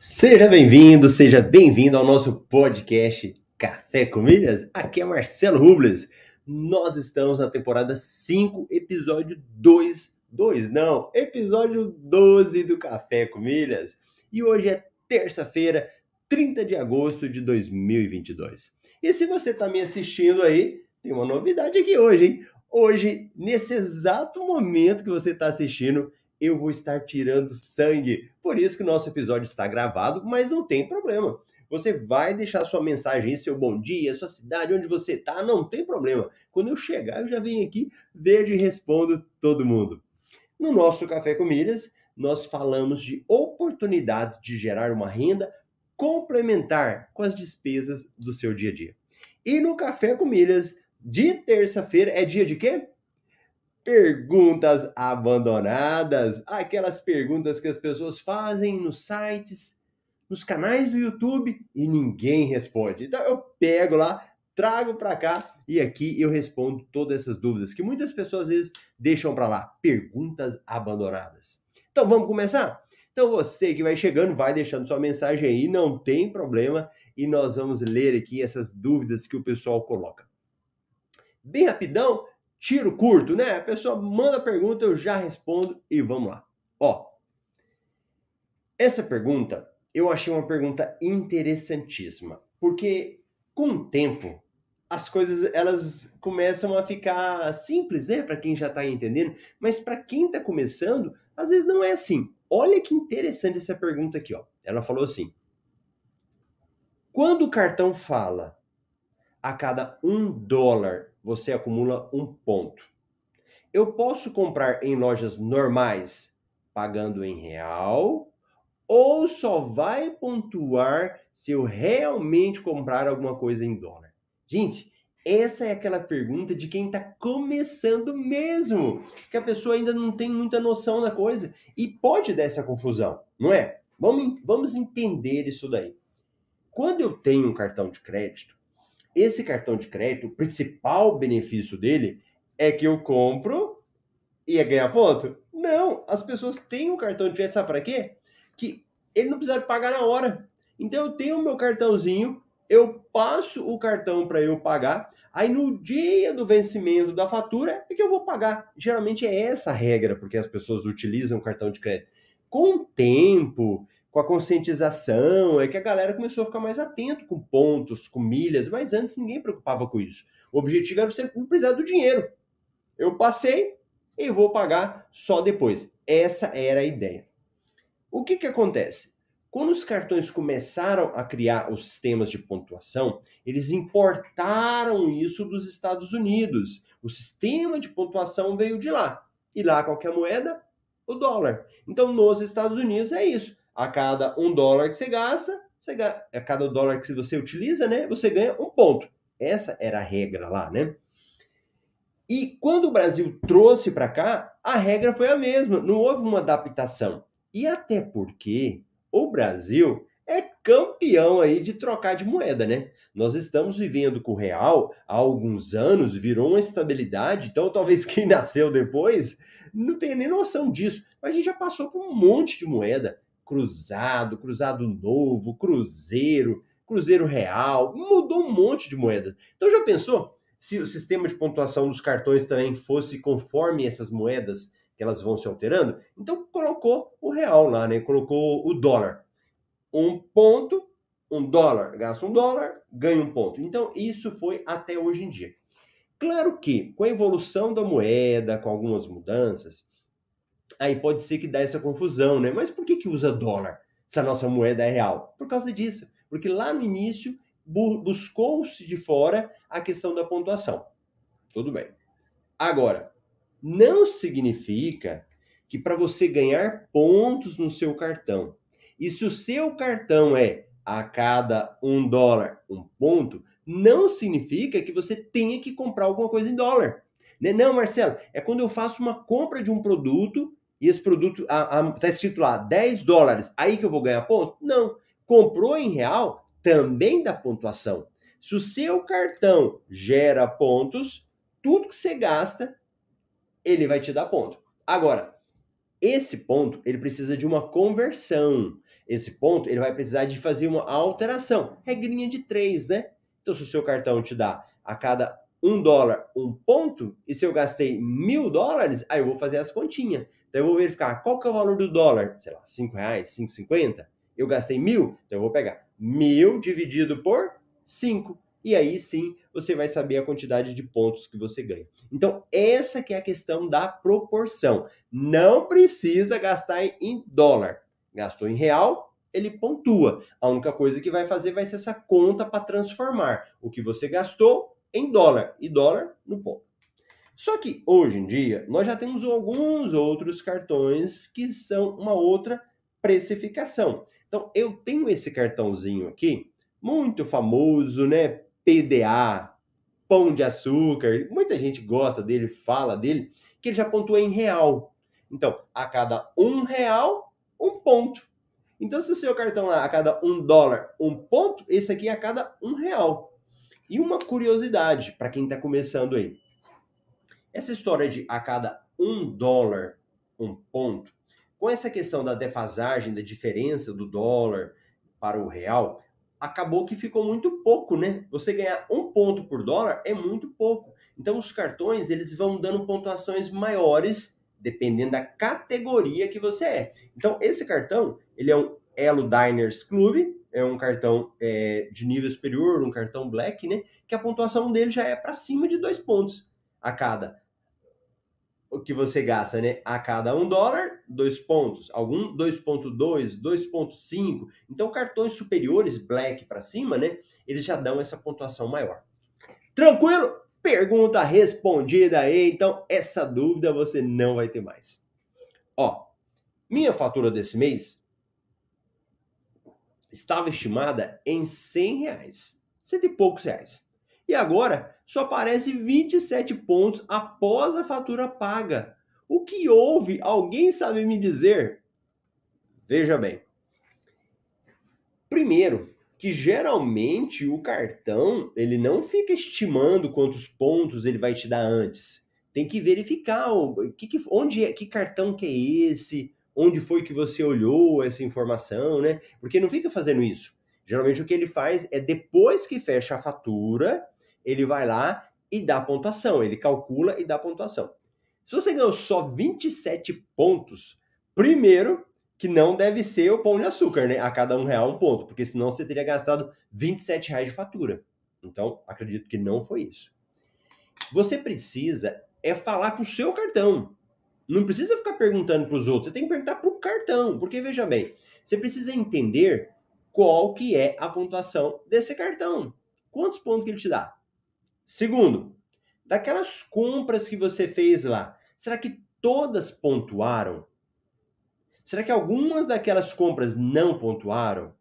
Seja bem-vindo, seja bem-vindo ao nosso podcast Café com Milhas. Aqui é Marcelo Rubles. Nós estamos na temporada 5, episódio 2, 2 não, episódio 12 do Café com Milhas. E hoje é terça-feira, 30 de agosto de 2022. E se você está me assistindo aí, tem uma novidade aqui hoje, hein? Hoje, nesse exato momento que você está assistindo, eu vou estar tirando sangue. Por isso que o nosso episódio está gravado, mas não tem problema. Você vai deixar sua mensagem, seu bom dia, sua cidade, onde você está, não tem problema. Quando eu chegar, eu já venho aqui, vejo e respondo todo mundo. No nosso Café com Milhas, nós falamos de oportunidade de gerar uma renda complementar com as despesas do seu dia a dia. E no Café com Milhas de terça-feira é dia de quê? Perguntas abandonadas, aquelas perguntas que as pessoas fazem nos sites, nos canais do YouTube e ninguém responde. Então eu pego lá, trago para cá e aqui eu respondo todas essas dúvidas que muitas pessoas às vezes deixam para lá. Perguntas abandonadas. Então vamos começar? Então você que vai chegando, vai deixando sua mensagem aí, não tem problema, e nós vamos ler aqui essas dúvidas que o pessoal coloca. Bem rapidão, tiro curto, né? A pessoa manda a pergunta, eu já respondo e vamos lá. Ó, essa pergunta eu achei uma pergunta interessantíssima, porque com o tempo as coisas elas começam a ficar simples, né, para quem já está entendendo, mas para quem está começando, às vezes não é assim. Olha que interessante essa pergunta aqui, ó. Ela falou assim: quando o cartão fala a cada um dólar você acumula um ponto. Eu posso comprar em lojas normais pagando em real ou só vai pontuar se eu realmente comprar alguma coisa em dólar? Gente, essa é aquela pergunta de quem está começando mesmo, que a pessoa ainda não tem muita noção da coisa e pode dar essa confusão, não é? Vamos, vamos entender isso daí. Quando eu tenho um cartão de crédito, esse cartão de crédito, o principal benefício dele é que eu compro e é ganhar ponto. Não, as pessoas têm um cartão de crédito, sabe para quê? Que ele não precisa pagar na hora. Então eu tenho o meu cartãozinho, eu passo o cartão para eu pagar, aí no dia do vencimento da fatura é que eu vou pagar. Geralmente é essa a regra porque as pessoas utilizam o cartão de crédito. Com o tempo, com a conscientização, é que a galera começou a ficar mais atento com pontos, com milhas, mas antes ninguém preocupava com isso. O objetivo era você não precisar do dinheiro. Eu passei e vou pagar só depois. Essa era a ideia. O que, que acontece? Quando os cartões começaram a criar os sistemas de pontuação, eles importaram isso dos Estados Unidos. O sistema de pontuação veio de lá. E lá qualquer moeda? O dólar. Então, nos Estados Unidos é isso a cada um dólar que você gasta, você ganha, a cada dólar que você utiliza, né, você ganha um ponto. Essa era a regra lá, né? E quando o Brasil trouxe para cá, a regra foi a mesma, não houve uma adaptação. E até porque o Brasil é campeão aí de trocar de moeda, né? Nós estamos vivendo com o real há alguns anos, virou uma estabilidade, então talvez quem nasceu depois não tenha nem noção disso. Mas a gente já passou por um monte de moeda cruzado, cruzado novo, cruzeiro, cruzeiro real, mudou um monte de moedas. Então já pensou se o sistema de pontuação dos cartões também fosse conforme essas moedas que elas vão se alterando? Então colocou o real lá, né? Colocou o dólar. Um ponto, um dólar, gasta um dólar, ganha um ponto. Então isso foi até hoje em dia. Claro que com a evolução da moeda, com algumas mudanças, aí pode ser que dá essa confusão, né? Mas por que, que usa dólar se a nossa moeda é real? Por causa disso. Porque lá no início bu buscou-se de fora a questão da pontuação. Tudo bem. Agora, não significa que para você ganhar pontos no seu cartão, e se o seu cartão é a cada um dólar um ponto, não significa que você tenha que comprar alguma coisa em dólar. Né? Não, Marcelo, é quando eu faço uma compra de um produto e esse produto está escrito lá 10 dólares, aí que eu vou ganhar ponto? Não. Comprou em real, também dá pontuação. Se o seu cartão gera pontos, tudo que você gasta, ele vai te dar ponto. Agora, esse ponto, ele precisa de uma conversão. esse ponto, ele vai precisar de fazer uma alteração. Regrinha de três, né? Então, se o seu cartão te dá a cada um dólar um ponto, e se eu gastei mil dólares, aí eu vou fazer as continhas. Então, eu vou verificar qual que é o valor do dólar, sei lá, cinco reais, cinco cinquenta. Eu gastei mil, então eu vou pegar mil dividido por cinco. E aí sim você vai saber a quantidade de pontos que você ganha. Então, essa que é a questão da proporção. Não precisa gastar em dólar. Gastou em real, ele pontua. A única coisa que vai fazer vai ser essa conta para transformar o que você gastou em dólar e dólar no ponto. Só que hoje em dia nós já temos alguns outros cartões que são uma outra precificação. Então eu tenho esse cartãozinho aqui, muito famoso, né? PDA, Pão de Açúcar, muita gente gosta dele, fala dele, que ele já pontua em real. Então, a cada um real, um ponto. Então, se o seu cartão lá a cada um dólar, um ponto, esse aqui é a cada um real. E uma curiosidade para quem está começando aí. Essa história de a cada um dólar, um ponto, com essa questão da defasagem, da diferença do dólar para o real, acabou que ficou muito pouco, né? Você ganhar um ponto por dólar é muito pouco. Então, os cartões eles vão dando pontuações maiores dependendo da categoria que você é. Então, esse cartão, ele é um Elo Diners Club, é um cartão é, de nível superior, um cartão Black, né? Que a pontuação dele já é para cima de dois pontos a cada. O que você gasta, né? A cada um dólar, dois pontos. Algum 2.2, 2.5. Então, cartões superiores, Black para cima, né? Eles já dão essa pontuação maior. Tranquilo? Pergunta respondida aí, então essa dúvida você não vai ter mais. Ó, minha fatura desse mês estava estimada em 100 reais, cento e poucos reais. E agora só aparece 27 pontos após a fatura paga. O que houve? Alguém sabe me dizer? Veja bem. Primeiro, que geralmente o cartão ele não fica estimando quantos pontos ele vai te dar antes. Tem que verificar o que, que onde é, que cartão que é esse, onde foi que você olhou essa informação, né? Porque não fica fazendo isso. Geralmente o que ele faz é depois que fecha a fatura, ele vai lá e dá pontuação, ele calcula e dá pontuação. Se você ganhou só 27 pontos, primeiro que não deve ser o pão de açúcar, né? A cada um real um ponto, porque senão você teria gastado 27 reais de fatura. Então, acredito que não foi isso. Você precisa é falar com o seu cartão. Não precisa ficar perguntando para os outros, você tem que perguntar para o cartão, porque veja bem, você precisa entender qual que é a pontuação desse cartão. Quantos pontos que ele te dá? Segundo, daquelas compras que você fez lá, será que todas pontuaram? Será que algumas daquelas compras não pontuaram?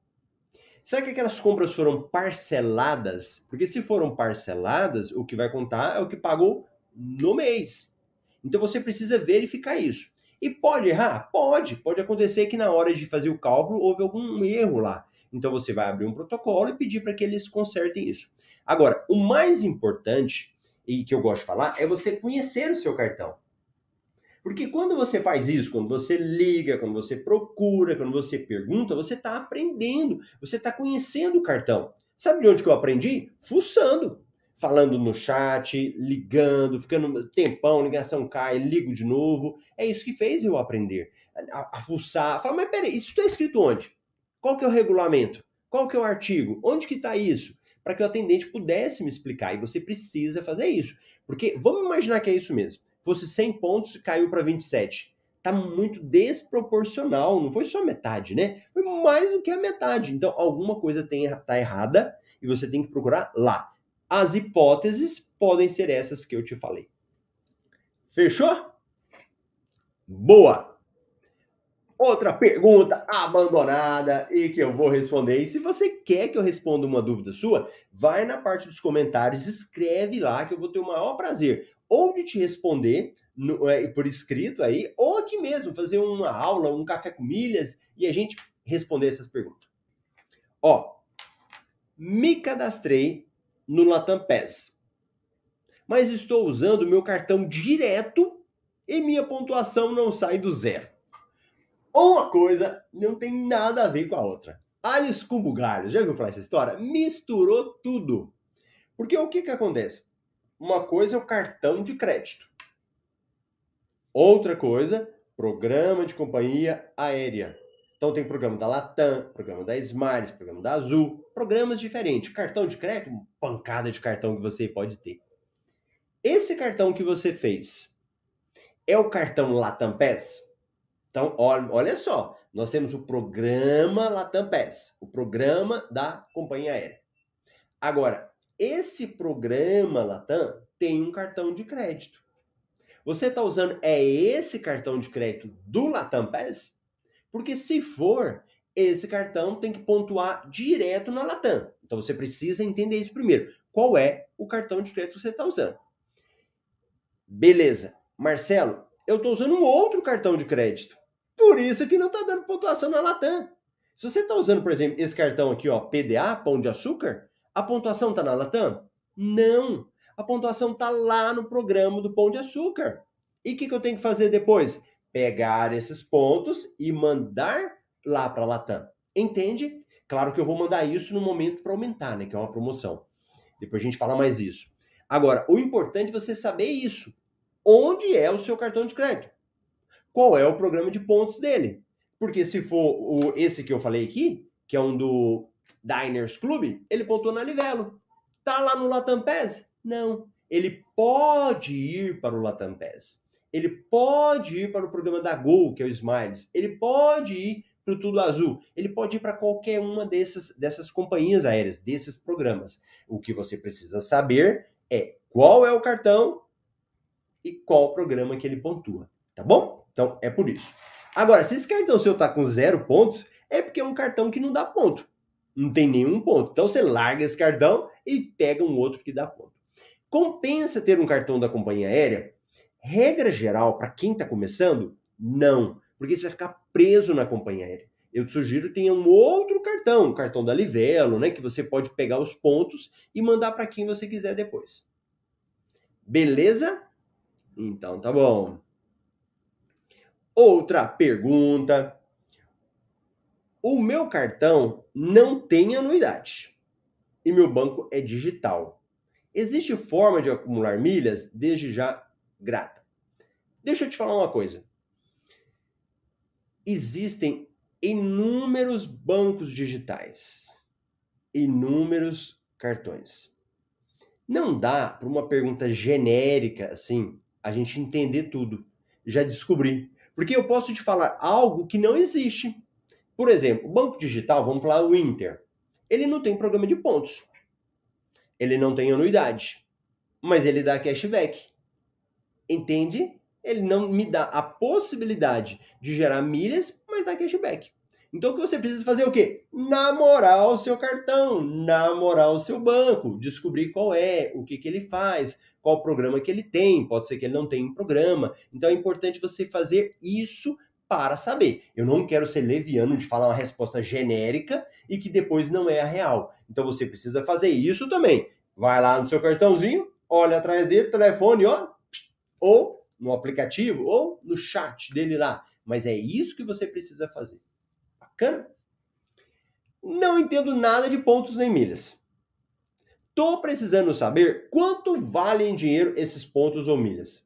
Será que aquelas compras foram parceladas? Porque se foram parceladas, o que vai contar é o que pagou no mês. Então você precisa verificar isso. E pode errar? Pode. Pode acontecer que na hora de fazer o cálculo houve algum erro lá. Então você vai abrir um protocolo e pedir para que eles consertem isso. Agora, o mais importante, e que eu gosto de falar, é você conhecer o seu cartão. Porque quando você faz isso, quando você liga, quando você procura, quando você pergunta, você está aprendendo, você está conhecendo o cartão. Sabe de onde que eu aprendi? Fuçando. Falando no chat, ligando, ficando tempão, ligação cai, ligo de novo. É isso que fez eu aprender. A, a fuçar. Fala, mas peraí, isso está escrito onde? Qual que é o regulamento? Qual que é o artigo? Onde que está isso? Para que o atendente pudesse me explicar. E você precisa fazer isso. Porque vamos imaginar que é isso mesmo fosse 100 pontos e caiu para 27. Tá muito desproporcional, não foi só metade, né? Foi mais do que a metade. Então, alguma coisa tem, tá errada e você tem que procurar lá. As hipóteses podem ser essas que eu te falei. Fechou? Boa! Outra pergunta abandonada e que eu vou responder. E se você quer que eu responda uma dúvida sua, vai na parte dos comentários, escreve lá que eu vou ter o maior prazer ou de te responder no, é, por escrito aí, ou aqui mesmo, fazer uma aula, um café com milhas e a gente responder essas perguntas. Ó, me cadastrei no Latam Pass, mas estou usando meu cartão direto e minha pontuação não sai do zero. Uma coisa não tem nada a ver com a outra. Alice com bugalhos, já viu falar essa história? Misturou tudo. Porque o que que acontece? Uma coisa é o cartão de crédito. Outra coisa, programa de companhia aérea. Então tem programa da Latam, programa da Smiles, programa da Azul, programas diferentes. Cartão de crédito, pancada de cartão que você pode ter. Esse cartão que você fez é o cartão Latam Pass? Então, olha, olha só, nós temos o programa Latam Pass, o programa da companhia aérea. Agora, esse programa Latam tem um cartão de crédito. Você está usando é esse cartão de crédito do Latam Pass? Porque se for, esse cartão tem que pontuar direto na Latam. Então você precisa entender isso primeiro. Qual é o cartão de crédito que você está usando? Beleza. Marcelo, eu estou usando um outro cartão de crédito. Por isso que não está dando pontuação na Latam. Se você está usando, por exemplo, esse cartão aqui, ó, PDA, Pão de Açúcar, a pontuação está na Latam? Não. A pontuação está lá no programa do Pão de Açúcar. E o que, que eu tenho que fazer depois? Pegar esses pontos e mandar lá para a Latam. Entende? Claro que eu vou mandar isso no momento para aumentar, né? Que é uma promoção. Depois a gente fala mais isso. Agora, o importante é você saber isso. Onde é o seu cartão de crédito? Qual é o programa de pontos dele? Porque se for o, esse que eu falei aqui, que é um do Diners Club, ele pontuou na Livelo. Tá lá no Latam Pass? Não. Ele pode ir para o Latam Pass. Ele pode ir para o programa da Gol, que é o Smiles. Ele pode ir para o Tudo Azul. Ele pode ir para qualquer uma dessas, dessas companhias aéreas, desses programas. O que você precisa saber é qual é o cartão e qual programa que ele pontua, tá bom? Então é por isso. Agora, se esse cartão seu tá com zero pontos, é porque é um cartão que não dá ponto. Não tem nenhum ponto. Então você larga esse cartão e pega um outro que dá ponto. Compensa ter um cartão da companhia aérea? Regra geral, para quem está começando, não. Porque você vai ficar preso na companhia aérea. Eu te sugiro que tenha um outro cartão, um cartão da Livelo, né? Que você pode pegar os pontos e mandar para quem você quiser depois. Beleza? Então tá bom. Outra pergunta. O meu cartão não tem anuidade e meu banco é digital. Existe forma de acumular milhas? Desde já, grata. Deixa eu te falar uma coisa. Existem inúmeros bancos digitais, inúmeros cartões. Não dá para uma pergunta genérica assim a gente entender tudo. Já descobri. Porque eu posso te falar algo que não existe. Por exemplo, o banco digital, vamos falar o Inter, ele não tem programa de pontos. Ele não tem anuidade. Mas ele dá cashback. Entende? Ele não me dá a possibilidade de gerar milhas, mas dá cashback. Então o que você precisa fazer é o quê? Namorar o seu cartão, namorar o seu banco, descobrir qual é, o que, que ele faz, qual programa que ele tem, pode ser que ele não tenha um programa. Então é importante você fazer isso para saber. Eu não quero ser leviano de falar uma resposta genérica e que depois não é a real. Então você precisa fazer isso também. Vai lá no seu cartãozinho, olha atrás dele, telefone, ó, ou no aplicativo, ou no chat dele lá. Mas é isso que você precisa fazer. Bacana? Não entendo nada de pontos nem milhas. Tô precisando saber quanto vale em dinheiro esses pontos ou milhas.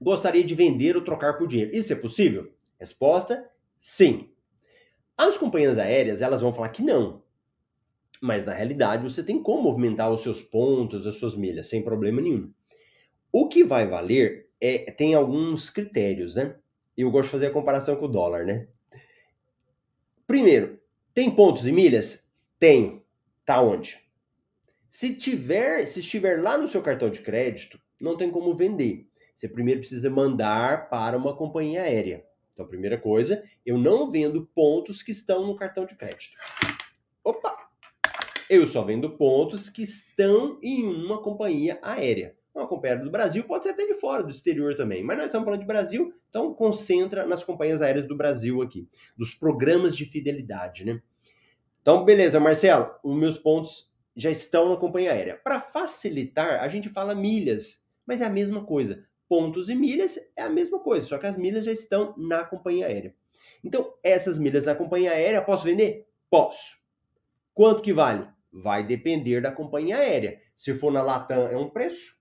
Gostaria de vender ou trocar por dinheiro. Isso é possível? Resposta: sim. As companhias aéreas, elas vão falar que não. Mas na realidade, você tem como movimentar os seus pontos, as suas milhas, sem problema nenhum. O que vai valer é tem alguns critérios, né? Eu gosto de fazer a comparação com o dólar, né? Primeiro, tem pontos e milhas? Tem. Tá onde? Se tiver, se estiver lá no seu cartão de crédito, não tem como vender. Você primeiro precisa mandar para uma companhia aérea. Então, primeira coisa, eu não vendo pontos que estão no cartão de crédito. Opa! Eu só vendo pontos que estão em uma companhia aérea uma companhia do Brasil, pode ser até de fora, do exterior também. Mas nós estamos falando de Brasil, então concentra nas companhias aéreas do Brasil aqui, dos programas de fidelidade, né? Então, beleza, Marcelo, os meus pontos já estão na companhia aérea. Para facilitar, a gente fala milhas, mas é a mesma coisa. pontos e milhas é a mesma coisa, só que as milhas já estão na companhia aérea. Então, essas milhas na companhia aérea, posso vender? Posso. Quanto que vale? Vai depender da companhia aérea. Se for na Latam, é um preço.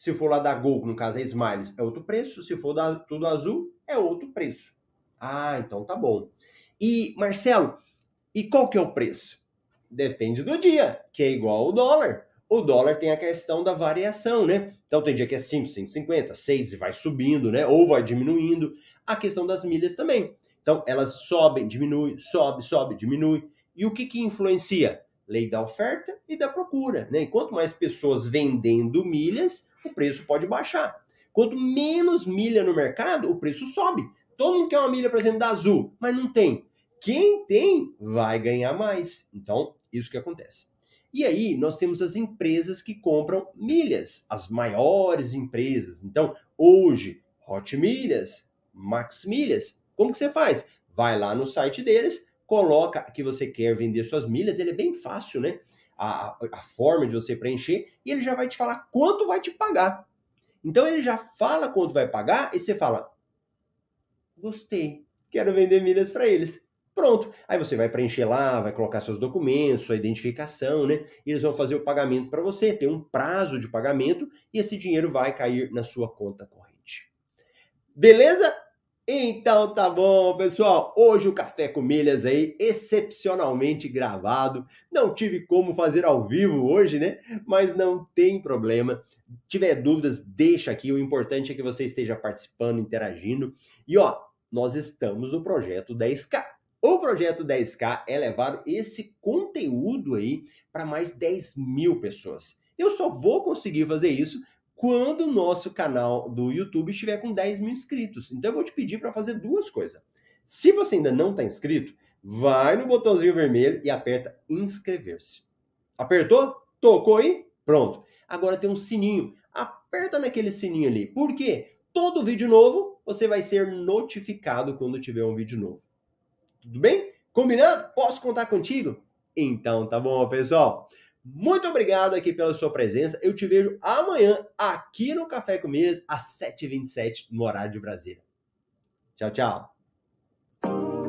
Se for lá da Gol, no caso é Smiles, é outro preço. Se for da Tudo Azul, é outro preço. Ah, então tá bom. E, Marcelo, e qual que é o preço? Depende do dia, que é igual ao dólar. O dólar tem a questão da variação, né? Então tem dia que é 5, 5,50, 6 e vai subindo, né? Ou vai diminuindo. A questão das milhas também. Então elas sobem, diminuem, sobe, sobe, diminui. E o que que influencia? Lei da oferta e da procura, né? E quanto mais pessoas vendendo milhas, o preço pode baixar. Quanto menos milha no mercado, o preço sobe. Todo mundo quer uma milha, por exemplo, da Azul, mas não tem. Quem tem vai ganhar mais. Então, isso que acontece. E aí, nós temos as empresas que compram milhas, as maiores empresas. Então, hoje, Hot Milhas, Max Milhas, como que você faz? Vai lá no site deles, coloca que você quer vender suas milhas, ele é bem fácil, né? A, a forma de você preencher, e ele já vai te falar quanto vai te pagar. Então ele já fala quanto vai pagar, e você fala: Gostei, quero vender milhas para eles. Pronto. Aí você vai preencher lá, vai colocar seus documentos, sua identificação, né? E eles vão fazer o pagamento para você. Tem um prazo de pagamento e esse dinheiro vai cair na sua conta corrente. Beleza? Então tá bom, pessoal. Hoje o Café com Milhas aí, excepcionalmente gravado. Não tive como fazer ao vivo hoje, né? Mas não tem problema. Tiver dúvidas, deixa aqui. O importante é que você esteja participando, interagindo. E ó, nós estamos no projeto 10K. O projeto 10K é levar esse conteúdo aí para mais de 10 mil pessoas. Eu só vou conseguir fazer isso quando o nosso canal do YouTube estiver com 10 mil inscritos. Então eu vou te pedir para fazer duas coisas. Se você ainda não está inscrito, vai no botãozinho vermelho e aperta inscrever-se. Apertou? Tocou aí? Pronto. Agora tem um sininho. Aperta naquele sininho ali. Por quê? Todo vídeo novo você vai ser notificado quando tiver um vídeo novo. Tudo bem? Combinado? Posso contar contigo? Então tá bom, pessoal. Muito obrigado aqui pela sua presença. Eu te vejo amanhã aqui no Café com Milhas, às 7h27, no horário de Brasília. Tchau, tchau.